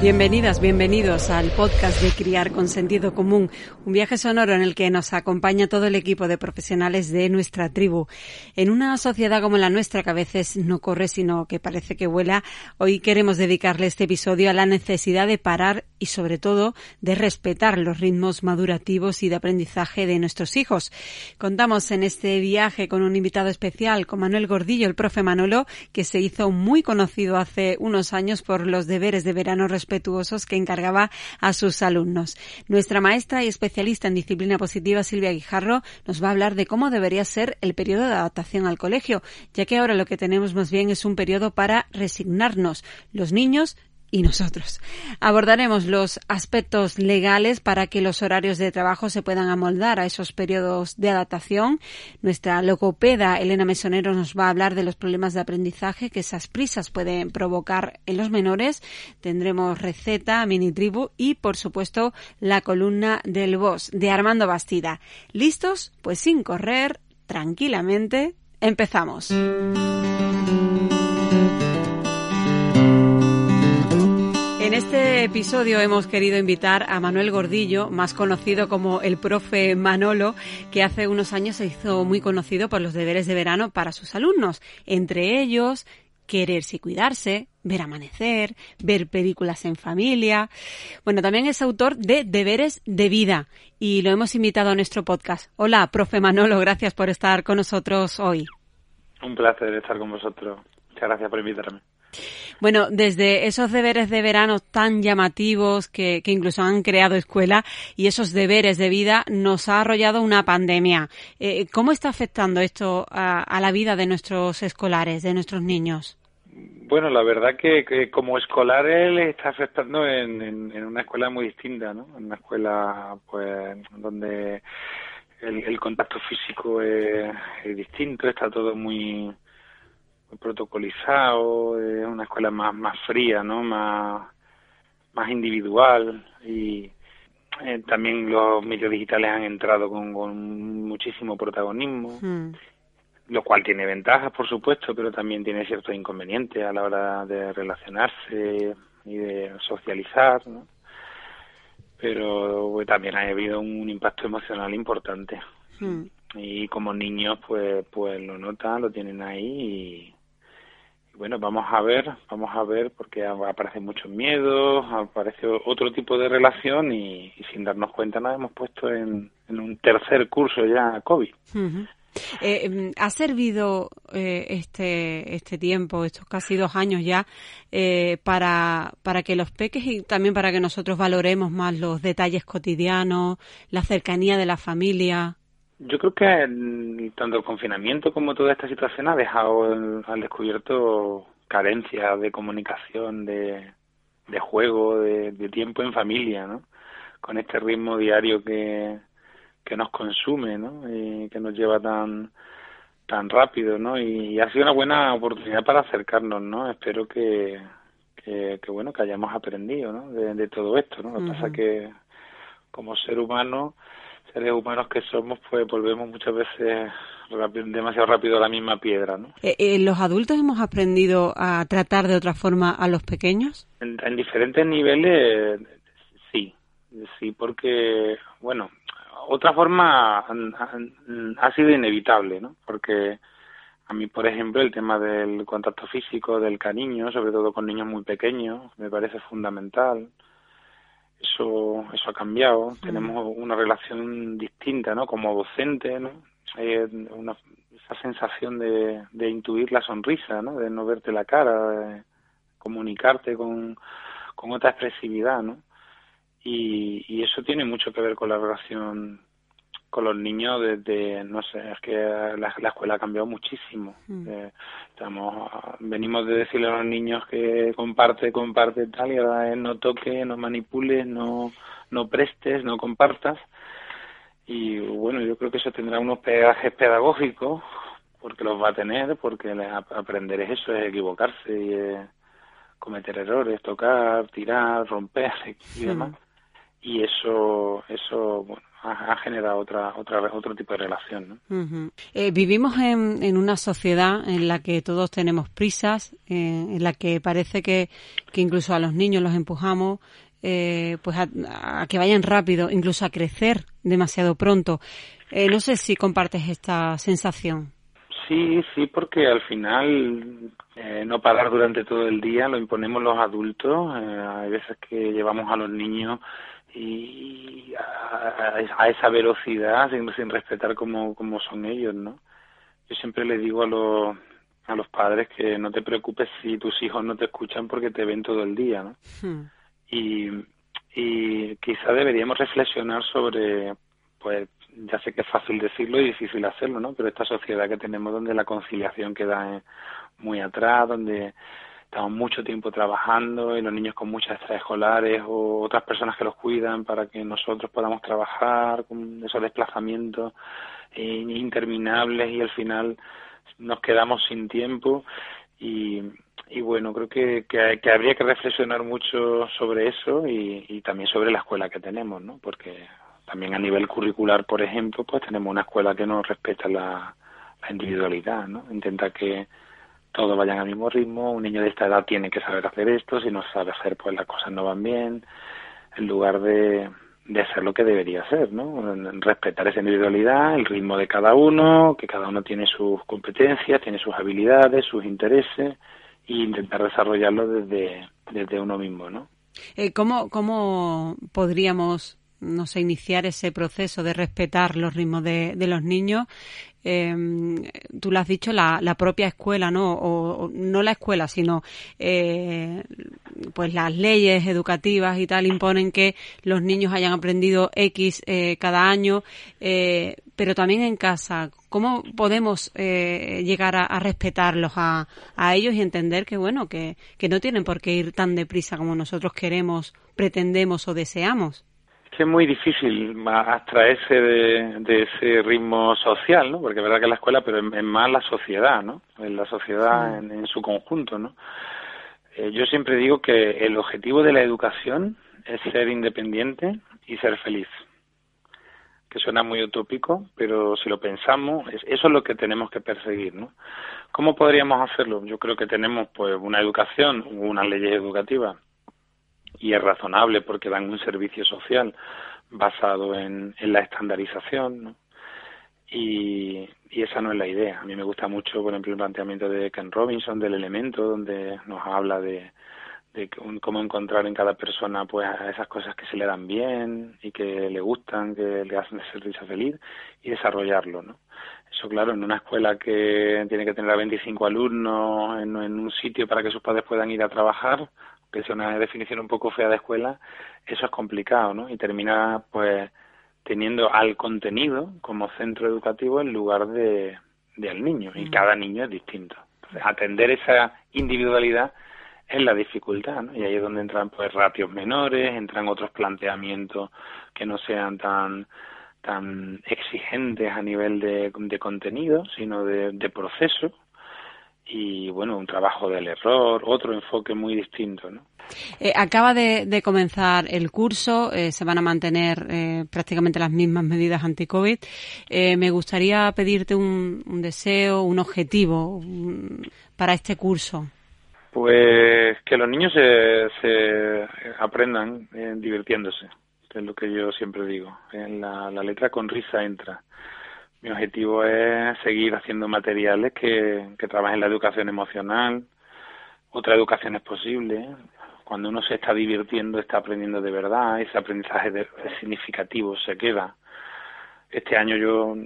Bienvenidas, bienvenidos al podcast de Criar con Sentido Común, un viaje sonoro en el que nos acompaña todo el equipo de profesionales de nuestra tribu. En una sociedad como la nuestra, que a veces no corre sino que parece que vuela, hoy queremos dedicarle este episodio a la necesidad de parar y sobre todo de respetar los ritmos madurativos y de aprendizaje de nuestros hijos. Contamos en este viaje con un invitado especial, con Manuel Gordillo, el profe Manolo, que se hizo muy conocido hace unos años por los deberes de verano respetuosos que encargaba a sus alumnos. Nuestra maestra y especialista en disciplina positiva, Silvia Guijarro, nos va a hablar de cómo debería ser el periodo de adaptación al colegio, ya que ahora lo que tenemos más bien es un periodo para resignarnos. Los niños y nosotros. Abordaremos los aspectos legales para que los horarios de trabajo se puedan amoldar a esos periodos de adaptación. Nuestra logopeda Elena Mesonero nos va a hablar de los problemas de aprendizaje que esas prisas pueden provocar en los menores. Tendremos receta, mini tribu y, por supuesto, la columna del boss de Armando Bastida. ¿Listos? Pues sin correr, tranquilamente, empezamos. Este episodio hemos querido invitar a Manuel Gordillo, más conocido como el profe Manolo, que hace unos años se hizo muy conocido por los deberes de verano para sus alumnos, entre ellos quererse y cuidarse, ver amanecer, ver películas en familia. Bueno, también es autor de Deberes de Vida y lo hemos invitado a nuestro podcast. Hola, profe Manolo, gracias por estar con nosotros hoy. Un placer estar con vosotros. Muchas gracias por invitarme. Bueno, desde esos deberes de verano tan llamativos que, incluso han creado escuela y esos deberes de vida nos ha arrollado una pandemia. Eh, ¿Cómo está afectando esto a, la vida de nuestros escolares, de nuestros niños? Bueno, la verdad que, como escolares le está afectando en, una escuela muy distinta, ¿no? En una escuela, pues, donde el, contacto físico es distinto, está todo muy protocolizado, es una escuela más, más fría, ¿no? Más, más individual y eh, también los medios digitales han entrado con, muchísimo protagonismo, hmm. lo cual tiene ventajas, por supuesto, pero también tiene ciertos inconvenientes a la hora de relacionarse y de socializar, ¿no? Pero pues, también ha habido un impacto emocional importante. Hmm. Y como niños, pues, pues lo notan, lo tienen ahí y, bueno, vamos a ver, vamos a ver, porque aparecen muchos miedos, aparece otro tipo de relación y, sin darnos cuenta nos hemos puesto en, un tercer curso ya COVID. Eh, em, ¿Ha servido eh, este, este tiempo, estos casi dos años ya, eh, para, para que los peques y también para que nosotros valoremos más los detalles cotidianos, la cercanía de la familia? Yo creo que tanto el confinamiento como toda esta situación ha dejado al descubierto carencias de comunicación, de, de juego, de, tiempo en familia, ¿no? Con este ritmo diario que, que nos consume, ¿no? Y que nos lleva tan tan rápido, ¿no? Y, ha sido una buena oportunidad para acercarnos, ¿no? Espero que, que, bueno, que hayamos aprendido, ¿no? De, todo esto, ¿no? Lo que pasa que como ser humano seres humanos que somos, pues volvemos muchas veces demasiado rápido a la misma piedra, ¿no? Eh, eh, ¿Los adultos hemos aprendido a tratar de otra forma a los pequeños? En, diferentes niveles, sí, sí, porque, bueno, otra forma ha sido inevitable, ¿no? Porque a mí, por ejemplo, el tema del contacto físico, del cariño, sobre todo con niños muy pequeños, me parece fundamental eso eso ha cambiado. Tenemos una relación distinta no como docente no hay una, esa sensación de, de intuir la sonrisa no de no verte la cara de comunicarte con con otra expresividad no y, y eso tiene mucho que ver con la relación con los niños desde, no sé, es que la, escuela ha cambiado muchísimo. Mm. Eh, estamos, venimos de decirle a los niños que comparte, comparte tal, y ahora es no toque, no manipules, no, no prestes, no compartas. Y bueno, yo creo que eso tendrá unos pegajes pedagógicos, porque los va a tener, porque aprender es eso, es equivocarse y es cometer errores, tocar, tirar, romper y demás. Y eso, eso, bueno, ha, generado otra, otra, otro tipo de relación. ¿no? Eh, vivimos en, en, una sociedad en la que todos tenemos prisas, eh, en la que parece que, que, incluso a los niños los empujamos eh, pues a, que vayan rápido, incluso a crecer demasiado pronto. no sé si compartes esta sensación. Sí, sí, porque al final no parar durante todo el día lo imponemos los adultos. hay veces que llevamos a los niños y a, esa velocidad sin, sin respetar como, como son ellos, ¿no? Yo siempre le digo a los, a los padres que no te preocupes si tus hijos no te escuchan porque te ven todo el día, ¿no? Hmm. Y, y quizá deberíamos reflexionar sobre, pues ya sé que es fácil decirlo y difícil hacerlo, ¿no? Pero esta sociedad que tenemos donde la conciliación queda muy atrás, donde estamos mucho tiempo trabajando y los niños con muchas extraescolares o otras personas que los cuidan para que nosotros podamos trabajar con esos desplazamientos interminables y al final nos quedamos sin tiempo y, y bueno, creo que, que, habría que reflexionar mucho sobre eso y, y también sobre la escuela que tenemos, ¿no? Porque también a nivel curricular, por ejemplo, pues tenemos una escuela que no respeta la, la individualidad, ¿no? Intenta que todos vayan al mismo ritmo, un niño de esta edad tiene que saber hacer esto, si no sabe hacer pues las cosas no van bien, en lugar de, de hacer lo que debería ser, ¿no? Respetar esa individualidad, el ritmo de cada uno, que cada uno tiene sus competencias, tiene sus habilidades, sus intereses, e intentar desarrollarlo desde, desde uno mismo, ¿no? Eh, ¿cómo, ¿Cómo podríamos no sé, iniciar ese proceso de respetar los ritmos de, de los niños eh, tú lo has dicho, la, la propia escuela, ¿no? O, no la escuela, sino eh, pues las leyes educativas y tal imponen que los niños hayan aprendido X eh, cada año, eh, pero también en casa. ¿Cómo podemos eh, llegar a, respetarlos a, a, ellos y entender que, bueno, que, que no tienen por qué ir tan deprisa como nosotros queremos, pretendemos o deseamos? Es muy difícil abstraerse de, de, ese ritmo social, ¿no? Porque es verdad que la escuela, pero es, más la sociedad, ¿no? En la sociedad en, su conjunto, ¿no? Eh, yo siempre digo que el objetivo de la educación es ser independiente y ser feliz. Que suena muy utópico, pero si lo pensamos, eso es lo que tenemos que perseguir, ¿no? ¿Cómo podríamos hacerlo? Yo creo que tenemos, pues, una educación, unas leyes educativas y es razonable porque dan un servicio social basado en, la estandarización. Y, y, esa no es la idea. A mí me gusta mucho, por ejemplo, el planteamiento de Ken Robinson del elemento, donde nos habla de, de cómo encontrar en cada persona pues esas cosas que se le dan bien y que le gustan, que le hacen sentirse feliz y desarrollarlo, ¿no? Eso, claro, en una escuela que tiene que tener a 25 alumnos en, en un sitio para que sus padres puedan ir a trabajar, que es una definición un poco fea de escuela, eso es complicado, ¿no? Y termina, pues, teniendo al contenido como centro educativo en lugar de, de al niño, y mm. cada niño es distinto. Entonces, atender esa individualidad es la dificultad, ¿no? Y ahí es donde entran, pues, ratios menores, entran otros planteamientos que no sean tan tan exigentes a nivel de, de contenido, sino de, de proceso, y bueno, un trabajo del error, otro enfoque muy distinto, ¿no? Eh, acaba de, comenzar el curso, eh, se van a mantener eh, prácticamente las mismas medidas anti-COVID. me gustaría pedirte un, deseo, un objetivo para este curso. Pues que los niños se, se aprendan divirtiéndose, es lo que yo siempre digo. En la letra con risa entra mi objetivo es seguir haciendo materiales que, que trabajen la educación emocional. Otra educación es posible. Cuando uno se está divirtiendo, está aprendiendo de verdad. Ese aprendizaje de, significativo se queda. Este año yo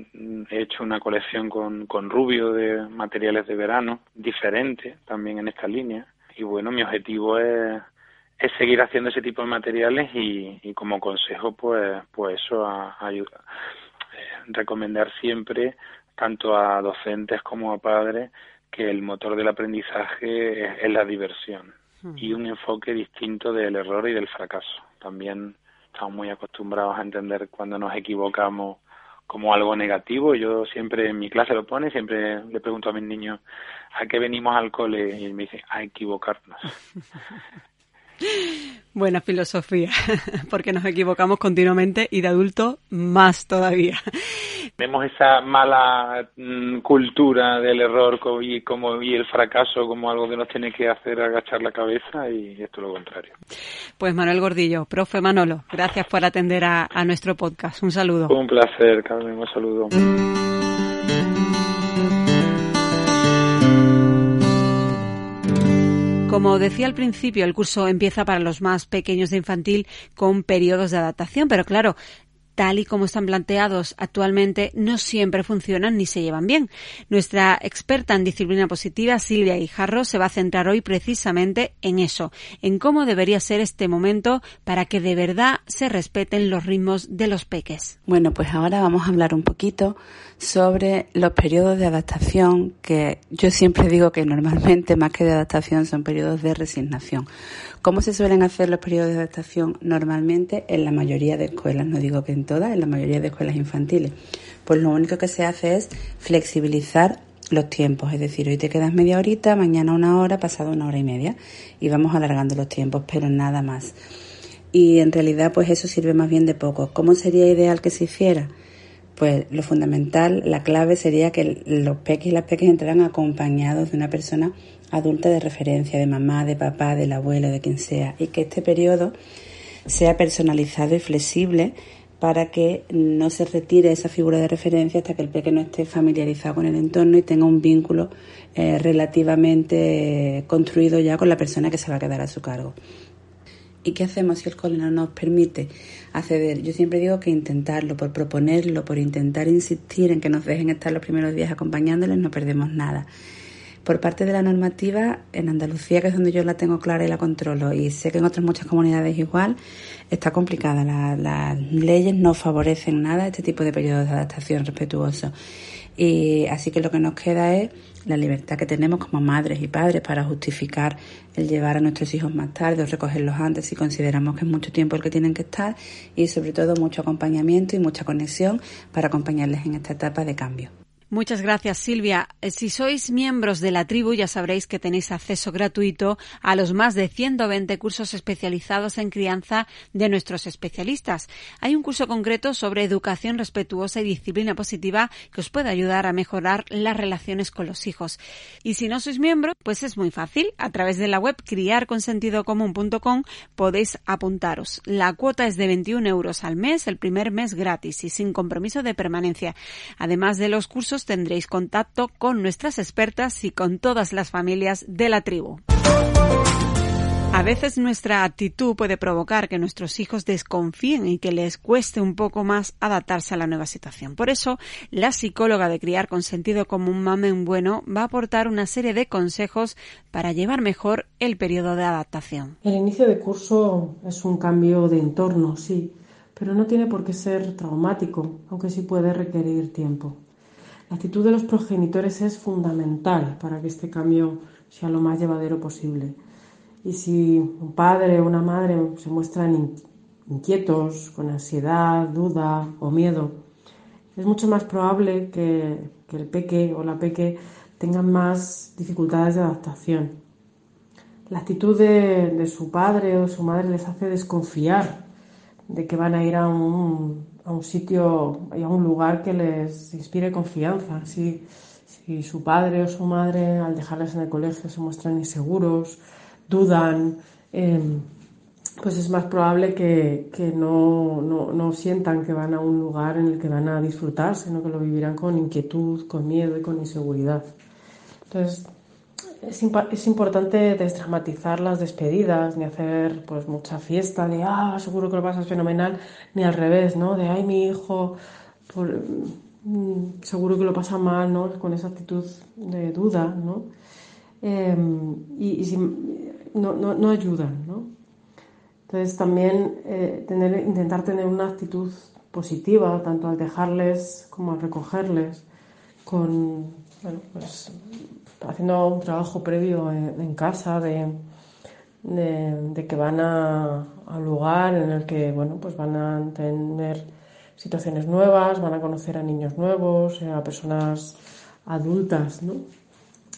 he hecho una colección con, con Rubio de materiales de verano, diferente también en esta línea. Y bueno, mi objetivo es, es seguir haciendo ese tipo de materiales y, y como consejo, pues, pues eso ayuda recomendar siempre, tanto a docentes como a padres, que el motor del aprendizaje es, la diversión y un enfoque distinto del error y del fracaso. También estamos muy acostumbrados a entender cuando nos equivocamos como algo negativo. Yo siempre en mi clase lo pone, siempre le pregunto a mis niños a qué venimos al cole y me dicen a equivocarnos. Buena filosofía, porque nos equivocamos continuamente y de adultos más todavía. Tenemos esa mala mm, cultura del error y, como, y el fracaso como algo que nos tiene que hacer agachar la cabeza y esto es lo contrario. Pues Manuel Gordillo, profe Manolo, gracias por atender a, a nuestro podcast. Un saludo. Un placer, Carmen, un saludo. Como decía al principio, el curso empieza para los más pequeños de infantil con periodos de adaptación, pero claro, tal y como están planteados actualmente, no siempre funcionan ni se llevan bien. Nuestra experta en disciplina positiva, Silvia Guijarro, se va a centrar hoy precisamente en eso, en cómo debería ser este momento para que de verdad se respeten los ritmos de los peques. Bueno, pues ahora vamos a hablar un poquito sobre los periodos de adaptación que yo siempre digo que normalmente más que de adaptación son periodos de resignación. ¿Cómo se suelen hacer los periodos de adaptación normalmente en la mayoría de escuelas? No digo que en todas, en la mayoría de escuelas infantiles. Pues lo único que se hace es flexibilizar los tiempos, es decir, hoy te quedas media horita, mañana una hora, pasado una hora y media y vamos alargando los tiempos, pero nada más. Y en realidad pues eso sirve más bien de poco. ¿Cómo sería ideal que se hiciera? Pues lo fundamental, la clave sería que los peques y las peques entraran acompañados de una persona adulta de referencia, de mamá, de papá, del abuelo, de quien sea, y que este periodo sea personalizado y flexible para que no se retire esa figura de referencia hasta que el pequeño esté familiarizado con el entorno y tenga un vínculo eh, relativamente construido ya con la persona que se va a quedar a su cargo. ¿Y qué hacemos si el cole no nos permite acceder? Yo siempre digo que intentarlo, por proponerlo, por intentar insistir en que nos dejen estar los primeros días acompañándoles, no perdemos nada. Por parte de la normativa, en Andalucía, que es donde yo la tengo clara y la controlo, y sé que en otras muchas comunidades igual, está complicada. las leyes no favorecen nada este tipo de periodos de adaptación respetuoso. Y así que lo que nos queda es la libertad que tenemos como madres y padres para justificar el llevar a nuestros hijos más tarde o recogerlos antes si consideramos que es mucho tiempo el que tienen que estar y sobre todo mucho acompañamiento y mucha conexión para acompañarles en esta etapa de cambio. Muchas gracias, Silvia. Eh, si sois miembros de la tribu, ya sabréis que tenéis acceso gratuito a los más de 120 cursos especializados en crianza de nuestros especialistas. Hay un curso concreto sobre educación respetuosa y disciplina positiva que os puede ayudar a mejorar las relaciones con los hijos. Y si no sois miembro, pues es muy fácil. A través de la web criarconsentidocomún.com podéis apuntaros. La cuota es de 21 euros al mes, el primer mes gratis y sin compromiso de permanencia. Además de los cursos tendréis contacto con nuestras expertas y con todas las familias de la tribu. A veces nuestra actitud puede provocar que nuestros hijos desconfíen y que les cueste un poco más adaptarse a la nueva situación. Por eso, la psicóloga de Criar con Sentido Común Mamen Bueno va a aportar una serie de consejos para llevar mejor el periodo de adaptación. El inicio de curso es un cambio de entorno, sí, pero no tiene por qué ser traumático, aunque sí puede requerir tiempo. La actitud de los progenitores es fundamental para que este cambio sea lo más llevadero posible. Y si un padre o una madre se muestran inquietos, con ansiedad, duda o miedo, es mucho más probable que, el peque o la peque tengan más dificultades de adaptación. La actitud de, de su padre o su madre les hace desconfiar de que van a ir a un a un sitio y a un lugar que les inspire confianza. Si, si su padre o su madre al dejarles en el colegio se muestran inseguros, dudan, em, pues es más probable que, que no, no, no, sientan que van a un lugar en el que van a disfrutar, sino que lo vivirán con inquietud, con miedo y con inseguridad. Entonces, es, es, importante desdramatizar las despedidas, ni hacer pues mucha fiesta de, ah, seguro que lo pasas fenomenal, ni al revés, ¿no? De, ay, mi hijo, mm, seguro que lo pasa mal, ¿no? Con esa actitud de duda, ¿no? Em, y, no, no, no, ayudan, ¿no? Entonces también eh, tener, intentar tener una actitud positiva, tanto al dejarles como al recogerles, con, bueno, pues haciendo un trabajo previo en, casa de, que van a, lugar en el que bueno, pues van a tener situaciones nuevas, van a conocer a niños nuevos, a personas adultas. ¿no?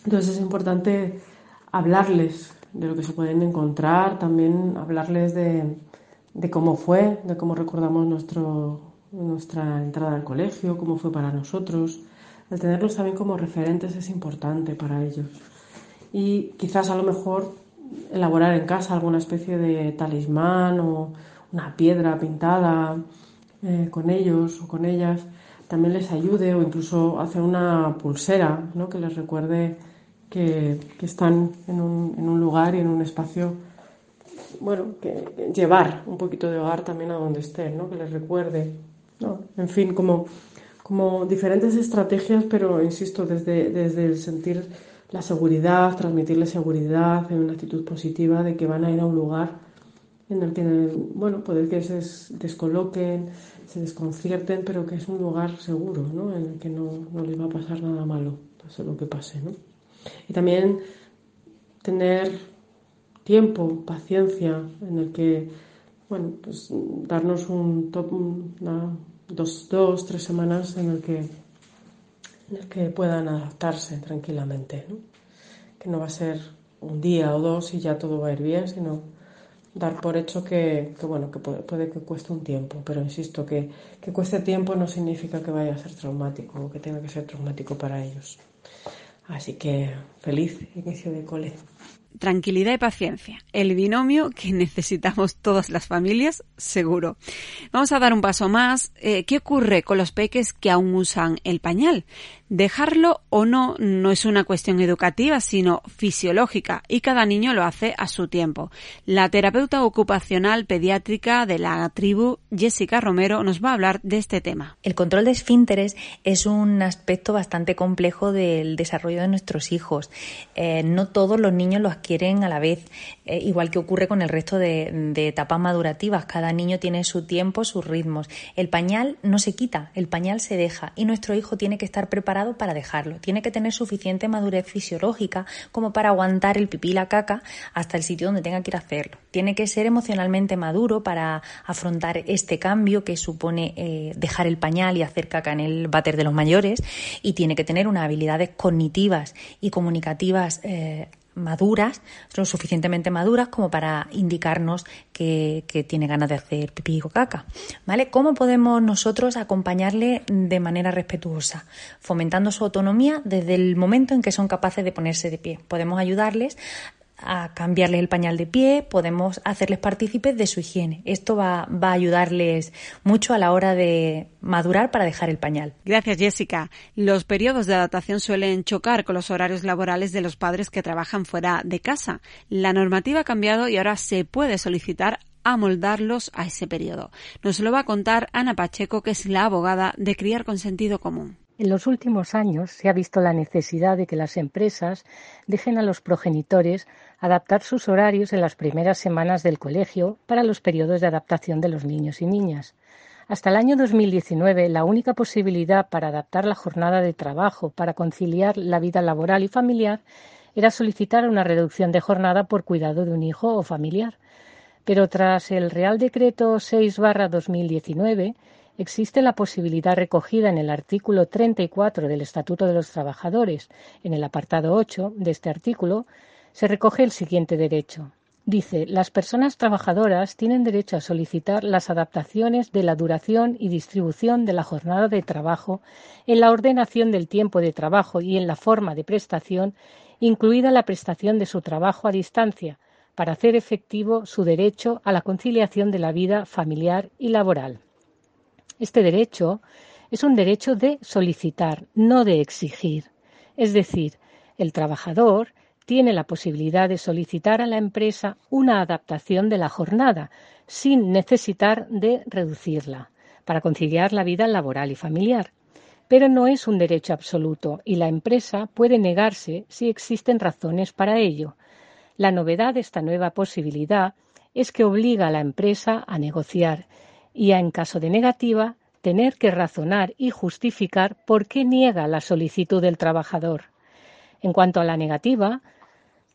Entonces es importante hablarles de lo que se pueden encontrar, también hablarles de, de cómo fue, de cómo recordamos nuestro, nuestra entrada al colegio, cómo fue para nosotros. El tenerlos también como referentes es importante para ellos. Y quizás a lo mejor elaborar en casa alguna especie de talismán o una piedra pintada eh, con ellos o con ellas también les ayude o incluso hacer una pulsera ¿no? que les recuerde que, están en un, en un, lugar y en un espacio, bueno, que, llevar un poquito de hogar también a donde estén, ¿no? que les recuerde. ¿no? En fin, como, como diferentes estrategias, pero insisto, desde, desde el sentir la seguridad, transmitirle seguridad, una actitud positiva de que van a ir a un lugar en el que, bueno, puede que se descoloquen, se desconcierten, pero que es un lugar seguro, ¿no? En el que no, no les va a pasar nada malo, pase lo que pase, ¿no? Y también tener tiempo, paciencia, en el que, bueno, pues darnos un top, dos, dos, tres semanas en el que, en el que puedan adaptarse tranquilamente, ¿no? Que no va a ser un día o dos y ya todo va a ir bien, sino dar por hecho que, bueno, que puede, que cueste un tiempo, pero insisto que, que cueste tiempo no significa que vaya a ser traumático o que tenga que ser traumático para ellos. Así que feliz inicio de cole. Tranquilidad y paciencia, el binomio que necesitamos todas las familias, seguro. Vamos a dar un paso más. Eh, ¿Qué ocurre con los peques que aún usan el pañal? Dejarlo o no no es una cuestión educativa, sino fisiológica, y cada niño lo hace a su tiempo. La terapeuta ocupacional pediátrica de la tribu, Jessica Romero, nos va a hablar de este tema. El control de esfínteres es un aspecto bastante complejo del desarrollo de nuestros hijos. Eh, no todos los niños lo adquieren a la vez, eh, igual que ocurre con el resto de, de etapas madurativas. Cada niño tiene su tiempo, sus ritmos. El pañal no se quita, el pañal se deja y nuestro hijo tiene que estar preparado para dejarlo. Tiene que tener suficiente madurez fisiológica como para aguantar el pipí y la caca hasta el sitio donde tenga que ir a hacerlo. Tiene que ser emocionalmente maduro para afrontar este cambio que supone eh, dejar el pañal y hacer caca en el váter de los mayores y tiene que tener unas habilidades cognitivas y comunicativas eh, maduras, son suficientemente maduras como para indicarnos que, tiene ganas de hacer pipí o caca. ¿Vale? ¿Cómo podemos nosotros acompañarle de manera respetuosa? Fomentando su autonomía desde el momento en que son capaces de ponerse de pie. Podemos ayudarles a cambiarles el pañal de pie, podemos hacerles partícipes de su higiene. Esto va, va, a ayudarles mucho a la hora de madurar para dejar el pañal. Gracias, Jessica. Los periodos de adaptación suelen chocar con los horarios laborales de los padres que trabajan fuera de casa. La normativa ha cambiado y ahora se puede solicitar amoldarlos a ese periodo. Nos lo va a contar Ana Pacheco, que es la abogada de Criar con Sentido Común. En los últimos años se ha visto la necesidad de que las empresas dejen a los progenitores adaptar sus horarios en las primeras semanas del colegio para los periodos de adaptación de los niños y niñas. Hasta el año 2019, la única posibilidad para adaptar la jornada de trabajo para conciliar la vida laboral y familiar era solicitar una reducción de jornada por cuidado de un hijo o familiar. Pero tras el Real Decreto 6-2019, existe la posibilidad recogida en el artículo 34 del Estatuto de los Trabajadores. En el apartado 8 de este artículo se recoge el siguiente derecho. Dice, las personas trabajadoras tienen derecho a solicitar las adaptaciones de la duración y distribución de la jornada de trabajo en la ordenación del tiempo de trabajo y en la forma de prestación, incluida la prestación de su trabajo a distancia, para hacer efectivo su derecho a la conciliación de la vida familiar y laboral. Este derecho es un derecho de solicitar, no de exigir. Es decir, el trabajador tiene la posibilidad de solicitar a la empresa una adaptación de la jornada sin necesitar de reducirla para conciliar la vida laboral y familiar. Pero no es un derecho absoluto y la empresa puede negarse si existen razones para ello. La novedad de esta nueva posibilidad es que obliga a la empresa a negociar y en caso de negativa, tener que razonar y justificar por qué niega la solicitud del trabajador. En cuanto a la negativa,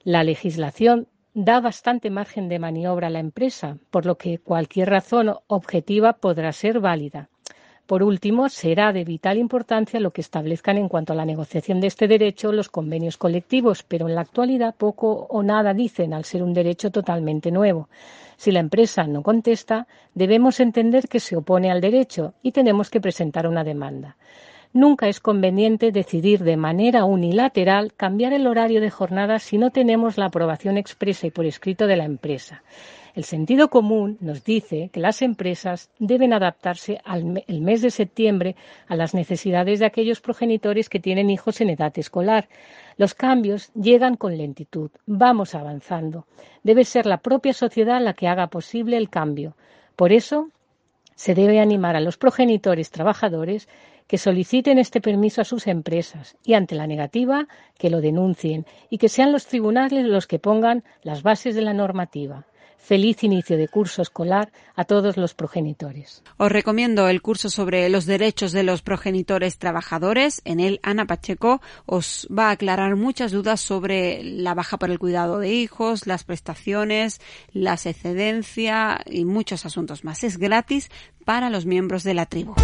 la legislación da bastante margen de maniobra a la empresa, por lo que cualquier razón objetiva podrá ser válida. Por último, será de vital importancia lo que establezcan en cuanto a la negociación de este derecho los convenios colectivos, pero en la actualidad poco o nada dicen al ser un derecho totalmente nuevo. Si la empresa no contesta, debemos entender que se opone al derecho y tenemos que presentar una demanda. Nunca es conveniente decidir de manera unilateral cambiar el horario de jornada si no tenemos la aprobación expresa y por escrito de la empresa. El sentido común nos dice que las empresas deben adaptarse al el mes de septiembre a las necesidades de aquellos progenitores que tienen hijos en edad escolar. Los cambios llegan con lentitud. Vamos avanzando. Debe ser la propia sociedad la que haga posible el cambio. Por eso, se debe animar a los progenitores trabajadores que soliciten este permiso a sus empresas y, ante la negativa, que lo denuncien y que sean los tribunales los que pongan las bases de la normativa. Feliz inicio de curso escolar a todos los progenitores. Os recomiendo el curso sobre los derechos de los progenitores trabajadores. En él, Ana Pacheco os va a aclarar muchas dudas sobre la baja por el cuidado de hijos, las prestaciones, la excedencia y muchos asuntos más. Es gratis para los miembros de la tribu.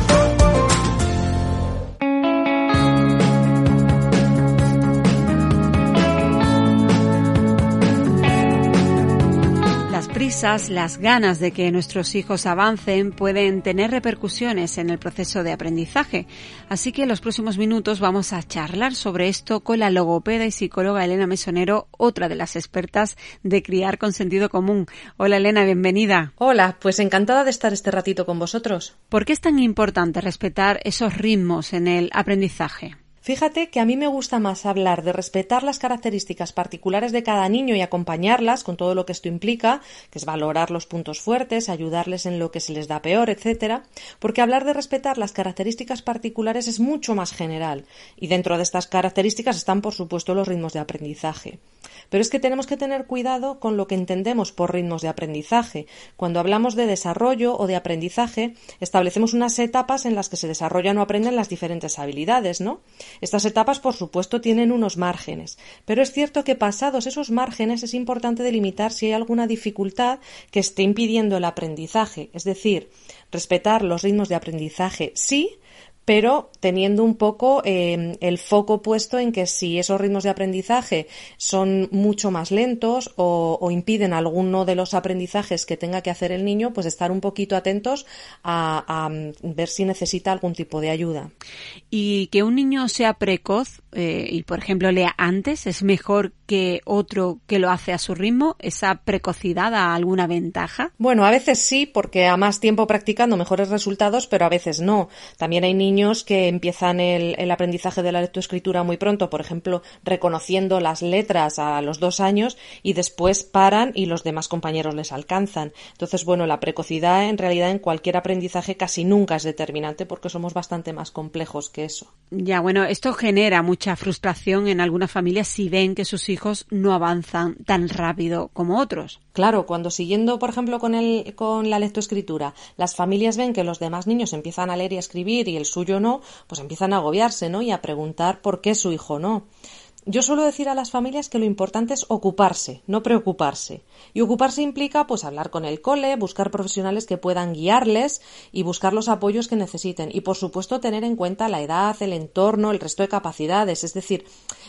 Prisas, las ganas de que nuestros hijos avancen pueden tener repercusiones en el proceso de aprendizaje. Así que en los próximos minutos vamos a charlar sobre esto con la logopeda y psicóloga Elena Mesonero, otra de las expertas de criar con sentido común. Hola Elena, bienvenida. Hola, pues encantada de estar este ratito con vosotros. ¿Por qué es tan importante respetar esos ritmos en el aprendizaje? Fíjate que a mí me gusta más hablar de respetar las características particulares de cada niño y acompañarlas con todo lo que esto implica, que es valorar los puntos fuertes, ayudarles en lo que se les da peor, etcétera, porque hablar de respetar las características particulares es mucho más general y dentro de estas características están por supuesto los ritmos de aprendizaje. Pero es que tenemos que tener cuidado con lo que entendemos por ritmos de aprendizaje. Cuando hablamos de desarrollo o de aprendizaje, establecemos unas etapas en las que se desarrollan o aprenden las diferentes habilidades, ¿no? Estas etapas, por supuesto, tienen unos márgenes, pero es cierto que pasados esos márgenes es importante delimitar si hay alguna dificultad que esté impidiendo el aprendizaje, es decir, respetar los ritmos de aprendizaje sí, pero teniendo un poco eh, el foco puesto en que si esos ritmos de aprendizaje son mucho más lentos o, o, impiden alguno de los aprendizajes que tenga que hacer el niño, pues estar un poquito atentos a, a ver si necesita algún tipo de ayuda. Y que un niño sea precoz eh, y, por ejemplo, lea antes, es mejor que otro que lo hace a su ritmo. ¿Esa precocidad da alguna ventaja? Bueno, a veces sí, porque a más tiempo practicando mejores resultados, pero a veces no. También hay niños niños que empiezan el, el, aprendizaje de la lectoescritura muy pronto, por ejemplo, reconociendo las letras a los dos años y después paran y los demás compañeros les alcanzan. Entonces, bueno, la precocidad en realidad en cualquier aprendizaje casi nunca es determinante porque somos bastante más complejos que eso. Ya, bueno, esto genera mucha frustración en algunas familias si ven que sus hijos no avanzan tan rápido como otros. Claro, cuando siguiendo, por ejemplo, con, el, con la lectoescritura, las familias ven que los demás niños empiezan a leer y a escribir y el suyo no, pues empiezan a agobiarse, ¿no? Y a preguntar por qué su hijo no. Yo suelo decir a las familias que lo importante es ocuparse, no preocuparse. Y ocuparse implica pues hablar con el cole, buscar profesionales que puedan guiarles y buscar los apoyos que necesiten. Y por supuesto tener en cuenta la edad, el entorno, el resto de capacidades. Es decir,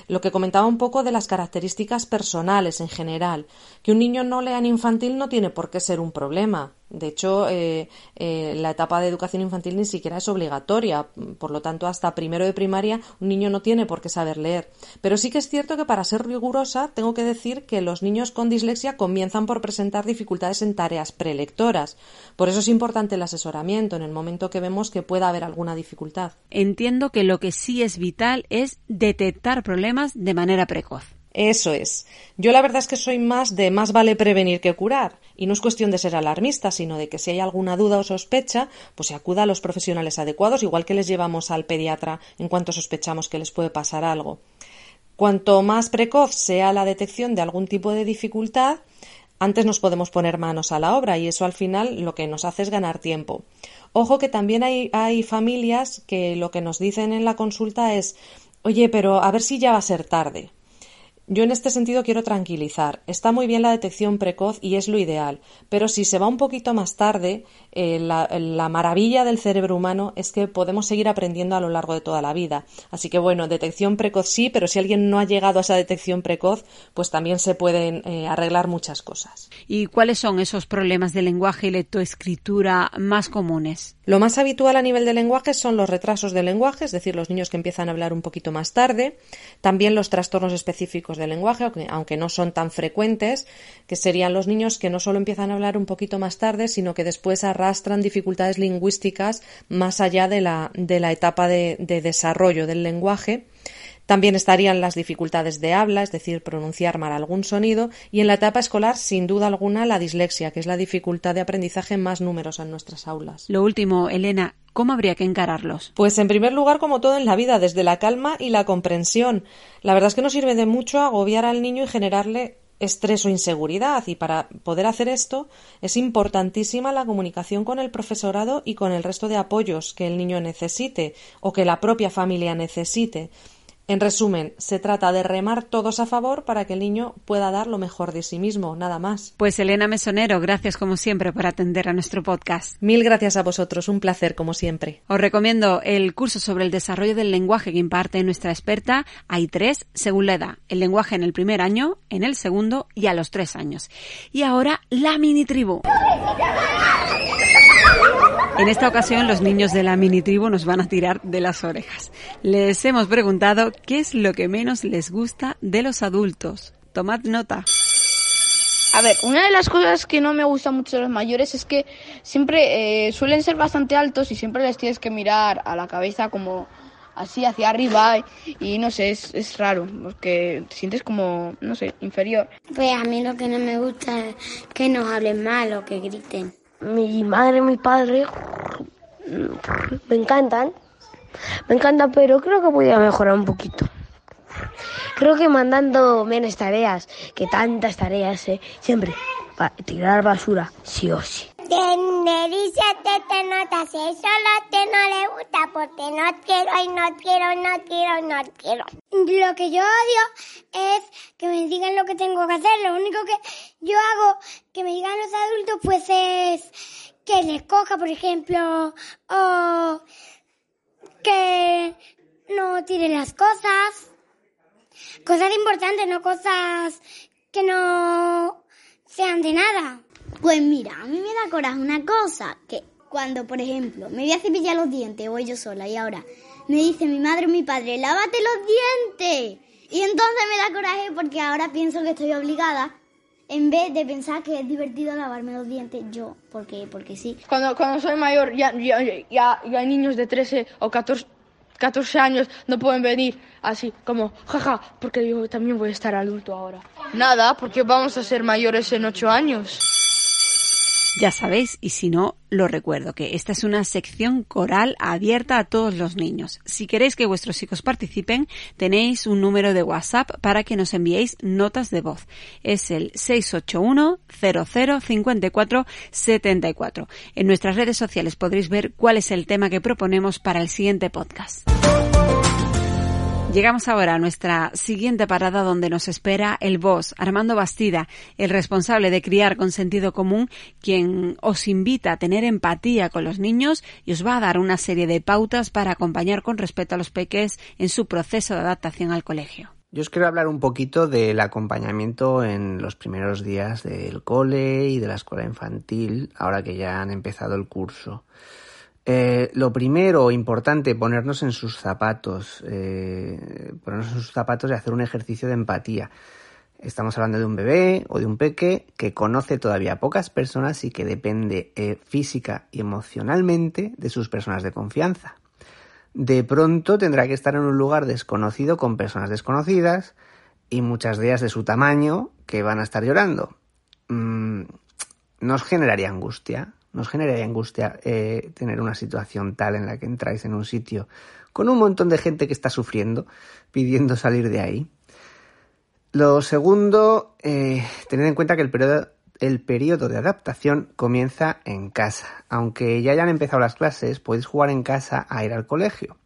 lo que comentaba un poco de las características personales en general. Que un niño no lea en infantil no tiene por qué ser un problema. De hecho, eh, eh, la etapa de educación infantil ni siquiera es obligatoria. Por lo tanto, hasta primero de primaria un niño no tiene por qué saber leer. Pero sí que es cierto que para ser rigurosa tengo que decir que los niños con dislexia comienzan por presentar dificultades en tareas prelectoras. Por eso es importante el asesoramiento en el momento que vemos que pueda haber alguna dificultad. Entiendo que lo que sí es vital es detectar problemas de manera precoz. Eso es. Yo la verdad es que soy más de más vale prevenir que curar. Y no es cuestión de ser alarmista, sino de que si hay alguna duda o sospecha, pues se acuda a los profesionales adecuados, igual que les llevamos al pediatra en cuanto sospechamos que les puede pasar algo. Cuanto más precoz sea la detección de algún tipo de dificultad, antes nos podemos poner manos a la obra y eso al final lo que nos hace es ganar tiempo. Ojo que también hay, hay familias que lo que nos dicen en la consulta es oye, pero a ver si ya va a ser tarde Yo en este sentido quiero tranquilizar. Está muy bien la detección precoz y es lo ideal, pero si se va un poquito más tarde, eh, la, maravilla del cerebro humano es que podemos seguir aprendiendo a lo largo de toda la vida. Así que bueno, detección precoz sí, pero si alguien no ha llegado a esa detección precoz, pues también se pueden eh, arreglar muchas cosas. ¿Y cuáles son esos problemas de lenguaje y lectoescritura más comunes? Lo más habitual a nivel de lenguaje son los retrasos de lenguaje, es decir, los niños que empiezan a hablar un poquito más tarde, también los trastornos específicos del lenguaje, aunque no son tan frecuentes, que serían los niños que no solo empiezan a hablar un poquito más tarde, sino que después arrastran dificultades lingüísticas más allá de la, de la etapa de desarrollo del lenguaje también estarían las dificultades de habla, es decir, pronunciar mal algún sonido, y en la etapa escolar, sin duda alguna, la dislexia, que es la dificultad de aprendizaje más numerosa en nuestras aulas. Lo último, Elena, ¿Cómo habría que encararlos? Pues en primer lugar, como todo en la vida, desde la calma y la comprensión. La verdad es que no sirve de mucho agobiar al niño y generarle estrés o inseguridad y para poder hacer esto es importantísima la comunicación con el profesorado y con el resto de apoyos que el niño necesite o que la propia familia necesite. En resumen, se trata de remar todos a favor para que el niño pueda dar lo mejor de sí mismo, nada más. Pues Elena Mesonero, gracias como siempre por atender a nuestro podcast. Mil gracias a vosotros, un placer como siempre. Os recomiendo el curso sobre el desarrollo del lenguaje que imparte nuestra experta. Hay tres, según la edad. El lenguaje en el primer año, en el segundo y a los tres años. Y ahora, la mini tribu. En esta ocasión los niños de la mini tribu nos van a tirar de las orejas. Les hemos preguntado qué es lo que menos les gusta de los adultos. Tomad nota. A ver, una de las cosas que no me gusta mucho de los mayores es que siempre eh, suelen ser bastante altos y siempre les tienes que mirar a la cabeza como así hacia arriba y, no sé, es, es, raro porque te sientes como, no sé, inferior. Pues a mí lo que no me gusta es que nos hablen mal o que griten mi madre mi padre me encantan. Me encantan, pero creo que podría mejorar un poquito. Creo que mandando menos tareas, que tantas tareas, ¿eh? siempre, para tirar basura, sí o sí. Me dice te notas, eso a te no le gusta porque no quiero y no quiero, no quiero, no quiero. Lo que yo odio es que me digan lo que tengo que hacer. Lo único que yo hago que me digan los adultos pues es que les coja, por ejemplo, o que no tiren las cosas. Cosas importantes, no cosas que no sean de nada. Pues mira, a mí me da coraje una cosa, que cuando, por ejemplo, me voy a cepillar los dientes, voy yo sola y ahora me dice mi madre o mi padre, lávate los dientes. Y entonces me da coraje porque ahora pienso que estoy obligada en vez de pensar que es divertido lavarme los dientes yo, porque, porque sí. Cuando, cuando soy mayor ya, ya, ya, hay niños de 13 o 14, 14 años no pueden venir así como, jaja, porque yo también voy a estar adulto ahora. Nada, porque vamos a ser mayores en 8 años. Ya sabéis, y si no, lo recuerdo, que esta es una sección coral abierta a todos los niños. Si queréis que vuestros hijos participen, tenéis un número de WhatsApp para que nos enviéis notas de voz. Es el 681 0054 74. En nuestras redes sociales podréis ver cuál es el tema que proponemos para el siguiente podcast. Llegamos ahora a nuestra siguiente parada donde nos espera el boss, Armando Bastida, el responsable de criar con sentido común, quien os invita a tener empatía con los niños y os va a dar una serie de pautas para acompañar con respeto a los peques en su proceso de adaptación al colegio. Yo os quiero hablar un poquito del acompañamiento en los primeros días del cole y de la escuela infantil, ahora que ya han empezado el curso. Eh, lo primero importante, ponernos en sus zapatos, eh, ponernos en sus zapatos y hacer un ejercicio de empatía. Estamos hablando de un bebé o de un peque que conoce todavía pocas personas y que depende eh, física y emocionalmente de sus personas de confianza. De pronto tendrá que estar en un lugar desconocido con personas desconocidas y muchas de ellas de su tamaño que van a estar llorando. Mm, nos generaría angustia, nos generaría angustia eh, tener una situación tal en la que entráis en un sitio con un montón de gente que está sufriendo, pidiendo salir de ahí. Lo segundo, eh, tened en cuenta que el periodo, el periodo de adaptación comienza en casa. Aunque ya hayan empezado las clases, podéis jugar en casa a ir al colegio.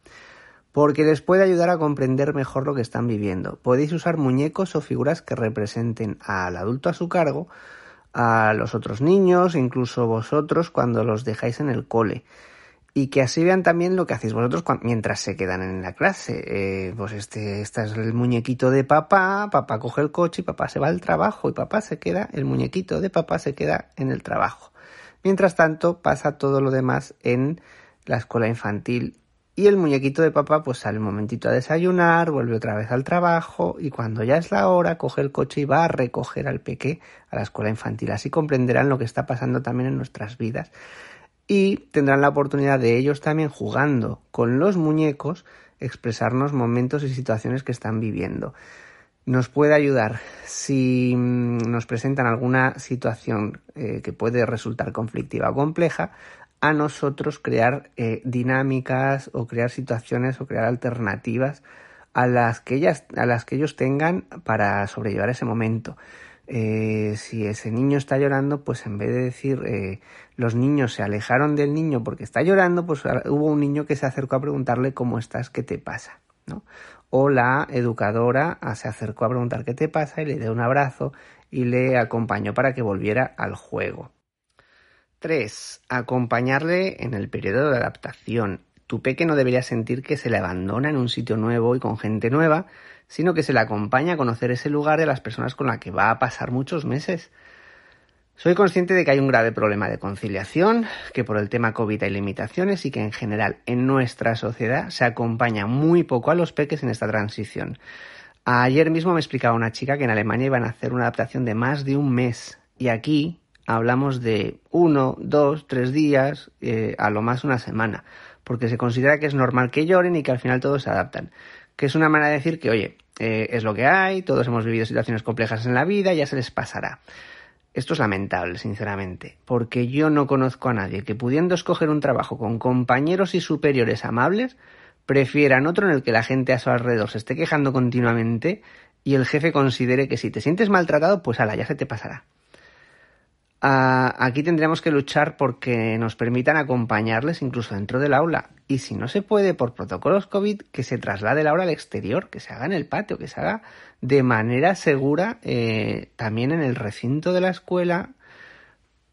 porque les puede ayudar a comprender mejor lo que están viviendo. Podéis usar muñecos o figuras que representen al adulto a su cargo, a los otros niños, incluso vosotros cuando los dejáis en el cole. Y que así vean también lo que hacéis vosotros mientras se quedan en la clase. Eh, pues este, este es el muñequito de papá, papá coge el coche y papá se va al trabajo y papá se queda, el muñequito de papá se queda en el trabajo. Mientras tanto pasa todo lo demás en la escuela infantil y el muñequito de papá pues sale un momentito a desayunar, vuelve otra vez al trabajo y cuando ya es la hora coge el coche y va a recoger al peque a la escuela infantil. Así comprenderán lo que está pasando también en nuestras vidas y tendrán la oportunidad de ellos también jugando con los muñecos expresarnos momentos y situaciones que están viviendo. Nos puede ayudar si mm, nos presentan alguna situación eh, que puede resultar conflictiva o compleja a nosotros crear eh, dinámicas o crear situaciones o crear alternativas a las que ellas, a las que ellos tengan para sobrellevar ese momento. Eh, si ese niño está llorando, pues en vez de decir eh, los niños se alejaron del niño porque está llorando, pues hubo un niño que se acercó a preguntarle cómo estás, qué te pasa, ¿no? O la educadora se acercó a preguntar qué te pasa y le dio un abrazo y le acompañó para que volviera al juego. 3. Acompañarle en el periodo de adaptación. Tu peque no debería sentir que se le abandona en un sitio nuevo y con gente nueva, sino que se le acompaña a conocer ese lugar y a las personas con las que va a pasar muchos meses. Soy consciente de que hay un grave problema de conciliación, que por el tema COVID hay limitaciones y que en general en nuestra sociedad se acompaña muy poco a los peques en esta transición. Ayer mismo me explicaba una chica que en Alemania iban a hacer una adaptación de más de un mes y aquí hablamos de uno, dos, tres días, eh, a lo más una semana, porque se considera que es normal que lloren y que al final todos se adaptan. Que es una manera de decir que, oye, eh, es lo que hay, todos hemos vivido situaciones complejas en la vida, ya se les pasará. Esto es lamentable, sinceramente, porque yo no conozco a nadie que pudiendo escoger un trabajo con compañeros y superiores amables, prefieran otro en el que la gente a su alrededor se esté quejando continuamente y el jefe considere que si te sientes maltratado, pues ala, ya se te pasará. Ah, aquí tendríamos que luchar porque nos permitan acompañarles incluso dentro del aula. Y si no se puede por protocolos COVID, que se traslade el aula al exterior, que se haga en el patio, que se haga de manera segura eh, también en el recinto de la escuela,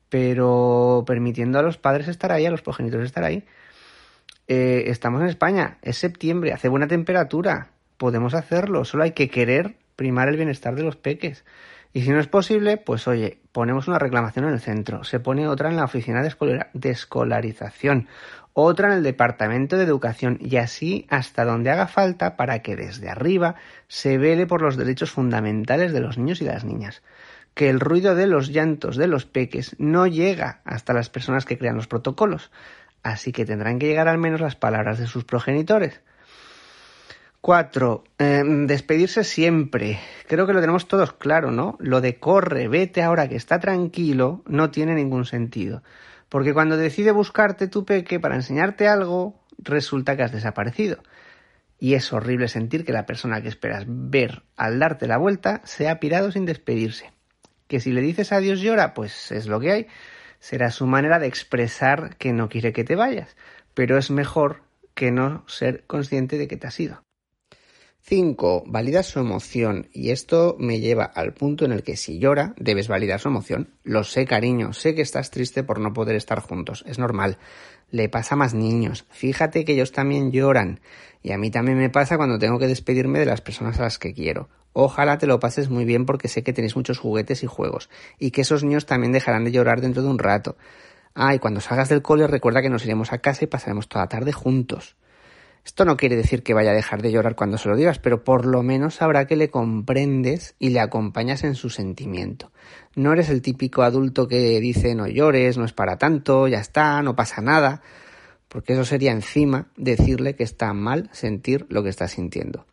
pero permitiendo a los padres estar ahí, a los progenitores estar ahí. Eh, estamos en España, es septiembre, hace buena temperatura, podemos hacerlo, solo hay que querer primar el bienestar de los peques. Y si no es posible, pues oye, ponemos una reclamación en el centro, se pone otra en la oficina de, escolarización, otra en el departamento de educación y así hasta donde haga falta para que desde arriba se vele por los derechos fundamentales de los niños y las niñas. Que el ruido de los llantos de los peques no llega hasta las personas que crean los protocolos, así que tendrán que llegar al menos las palabras de sus progenitores. Cuatro, em, despedirse siempre. Creo que lo tenemos todos claro, ¿no? Lo de corre, vete ahora que está tranquilo, no tiene ningún sentido. Porque cuando decide buscarte tu peque para enseñarte algo, resulta que has desaparecido. Y es horrible sentir que la persona que esperas ver al darte la vuelta se ha pirado sin despedirse. Que si le dices adiós llora, pues es lo que hay. Será su manera de expresar que no quiere que te vayas. Pero es mejor que no ser consciente de que te has ido. 5. Valida su emoción. Y esto me lleva al punto en el que si llora, debes validar su emoción. Lo sé, cariño, sé que estás triste por no poder estar juntos. Es normal. Le pasa a más niños. Fíjate que ellos también lloran. Y a mí también me pasa cuando tengo que despedirme de las personas a las que quiero. Ojalá te lo pases muy bien porque sé que tenéis muchos juguetes y juegos. Y que esos niños también dejarán de llorar dentro de un rato. Ah, y cuando salgas del cole recuerda que nos iremos a casa y pasaremos toda la tarde juntos. Esto no quiere decir que vaya a dejar de llorar cuando se lo digas, pero por lo menos sabrá que le comprendes y le acompañas en su sentimiento. No eres el típico adulto que dice no llores, no es para tanto, ya está, no pasa nada, porque eso sería encima decirle que está mal sentir lo que está sintiendo.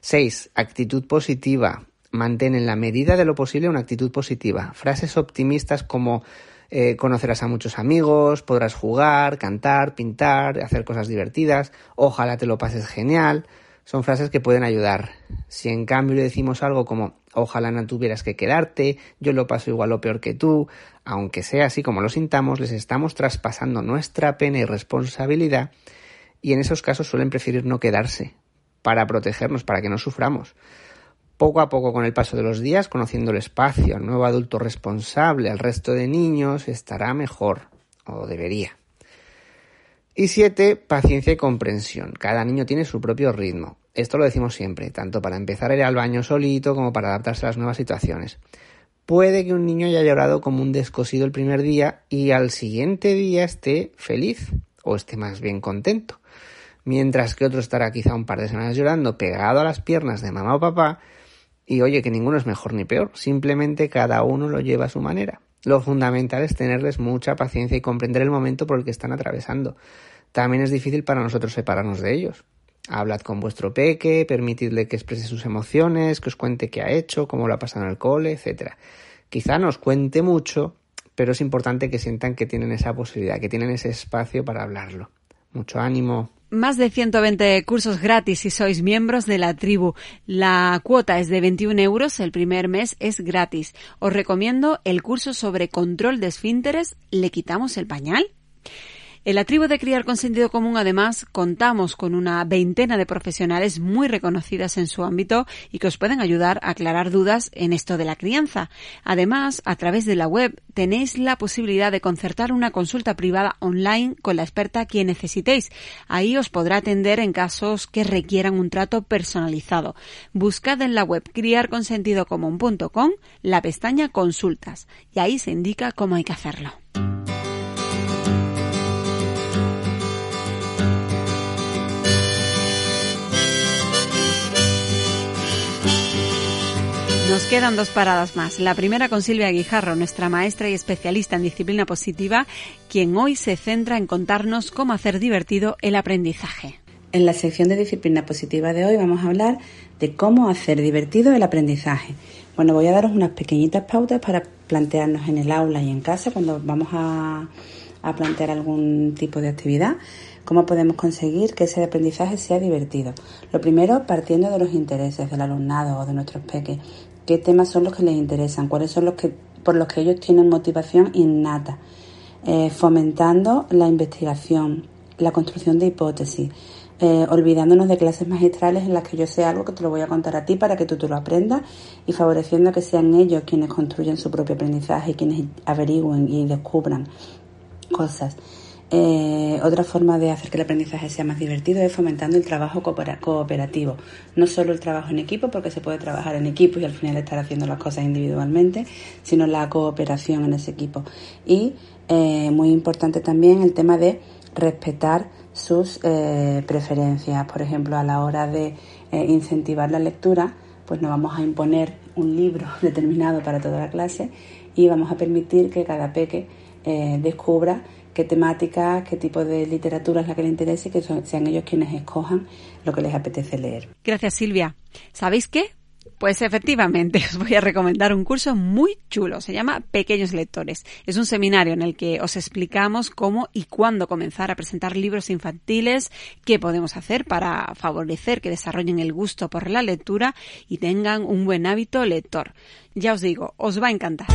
6. Actitud positiva. Mantén en la medida de lo posible una actitud positiva. Frases optimistas como eh, conocerás a muchos amigos, podrás jugar, cantar, pintar, hacer cosas divertidas, ojalá te lo pases genial. Son frases que pueden ayudar. Si en cambio le decimos algo como ojalá no tuvieras que quedarte, yo lo paso igual o peor que tú, aunque sea así como lo sintamos, les estamos traspasando nuestra pena y responsabilidad y en esos casos suelen preferir no quedarse para protegernos, para que no suframos. Poco a poco con el paso de los días, conociendo el espacio, al nuevo adulto responsable, al resto de niños, estará mejor, o debería. Y siete, paciencia y comprensión. Cada niño tiene su propio ritmo. Esto lo decimos siempre, tanto para empezar a ir al baño solito como para adaptarse a las nuevas situaciones. Puede que un niño haya llorado como un descosido el primer día y al siguiente día esté feliz o esté más bien contento. Mientras que otro estará quizá un par de semanas llorando pegado a las piernas de mamá o papá y oye que ninguno es mejor ni peor, simplemente cada uno lo lleva a su manera. Lo fundamental es tenerles mucha paciencia y comprender el momento por el que están atravesando. También es difícil para nosotros separarnos de ellos. Hablad con vuestro peque, permitidle que exprese sus emociones, que os cuente qué ha hecho, cómo lo ha pasado en el cole, etc. Quizá no os cuente mucho, pero es importante que sientan que tienen esa posibilidad, que tienen ese espacio para hablarlo. Mucho ánimo. Más de 120 cursos gratis si sois miembros de la tribu. La cuota es de 21 euros, el primer mes es gratis. Os recomiendo el curso sobre control de esfínteres. ¿Le quitamos el pañal? En la tribu de Criar con Sentido Común, además, contamos con una veintena de profesionales muy reconocidas en su ámbito y que os pueden ayudar a aclarar dudas en esto de la crianza. Además, a través de la web tenéis la posibilidad de concertar una consulta privada online con la experta que necesitéis. Ahí os podrá atender en casos que requieran un trato personalizado. Buscad en la web criarconsentidocomún.com la pestaña consultas y ahí se indica cómo hay que hacerlo. Nos quedan dos paradas más. La primera con Silvia Guijarro, nuestra maestra y especialista en disciplina positiva, quien hoy se centra en contarnos cómo hacer divertido el aprendizaje. En la sección de disciplina positiva de hoy vamos a hablar de cómo hacer divertido el aprendizaje. Bueno, voy a daros unas pequeñitas pautas para plantearnos en el aula y en casa cuando vamos a, plantear algún tipo de actividad cómo podemos conseguir que ese aprendizaje sea divertido. Lo primero, partiendo de los intereses del alumnado o de nuestros peques qué temas son los que les interesan, cuáles son los que por los que ellos tienen motivación innata, eh, fomentando la investigación, la construcción de hipótesis, eh, olvidándonos de clases magistrales en las que yo sé algo que te lo voy a contar a ti para que tú te lo aprendas y favoreciendo que sean ellos quienes construyen su propio aprendizaje, quienes averigüen y descubran cosas. Eh, otra forma de hacer que el aprendizaje sea más divertido es fomentando el trabajo cooperativo. No solo el trabajo en equipo, porque se puede trabajar en equipo y al final estar haciendo las cosas individualmente, sino la cooperación en ese equipo. Y eh, muy importante también el tema de respetar sus eh, preferencias. Por ejemplo, a la hora de incentivar la lectura, pues no vamos a imponer un libro determinado para toda la clase y vamos a permitir que cada peque descubra qué temática, qué tipo de literatura es la que le interese y que sean ellos quienes escojan lo que les apetece leer. Gracias, Silvia. ¿Sabéis qué? Pues efectivamente, os voy a recomendar un curso muy chulo. Se llama Pequeños Lectores. Es un seminario en el que os explicamos cómo y cuándo comenzar a presentar libros infantiles, qué podemos hacer para favorecer que desarrollen el gusto por la lectura y tengan un buen hábito lector. Ya os digo, os va a encantar.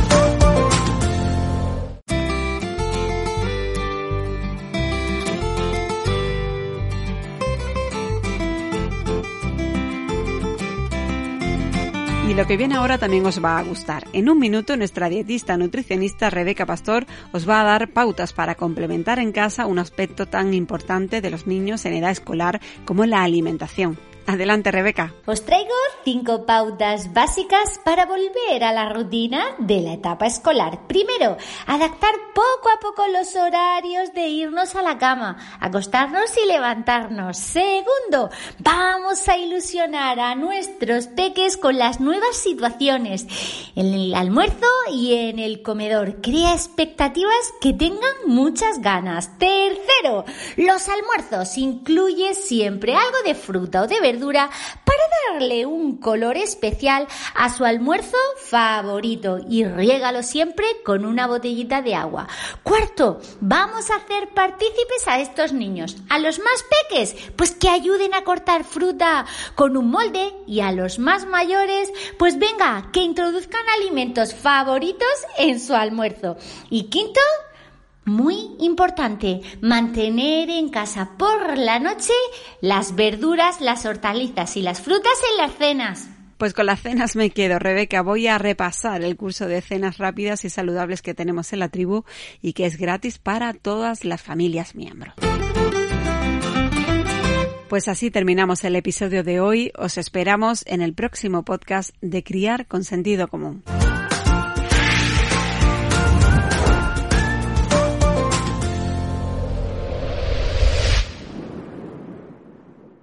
Lo que viene ahora también os va a gustar. En un minuto nuestra dietista nutricionista Rebeca Pastor os va a dar pautas para complementar en casa un aspecto tan importante de los niños en edad escolar como la alimentación. Adelante, Rebeca. Os traigo cinco pautas básicas para volver a la rutina de la etapa escolar. Primero, adaptar poco a poco los horarios de irnos a la cama, acostarnos y levantarnos. Segundo, vamos a ilusionar a nuestros peques con las nuevas situaciones en el almuerzo y en el comedor. Crea expectativas que tengan muchas ganas. Tercero, los almuerzos incluye siempre algo de fruta o de verdura para darle un color especial a su almuerzo favorito y riégalo siempre con una botellita de agua. Cuarto, vamos a hacer partícipes a estos niños. A los más peques, pues que ayuden a cortar con un molde y a los más mayores, pues venga, que introduzcan alimentos favoritos en su almuerzo. Y quinto, Muy importante, mantener en casa por la noche las verduras, las hortalizas y las frutas en las cenas. Pues con las cenas me quedo, Rebeca. Voy a repasar el curso de cenas rápidas y saludables que tenemos en la tribu y que es gratis para todas las familias miembros. Pues así terminamos el episodio de hoy. Os esperamos en el próximo podcast de Criar con Sentido Común.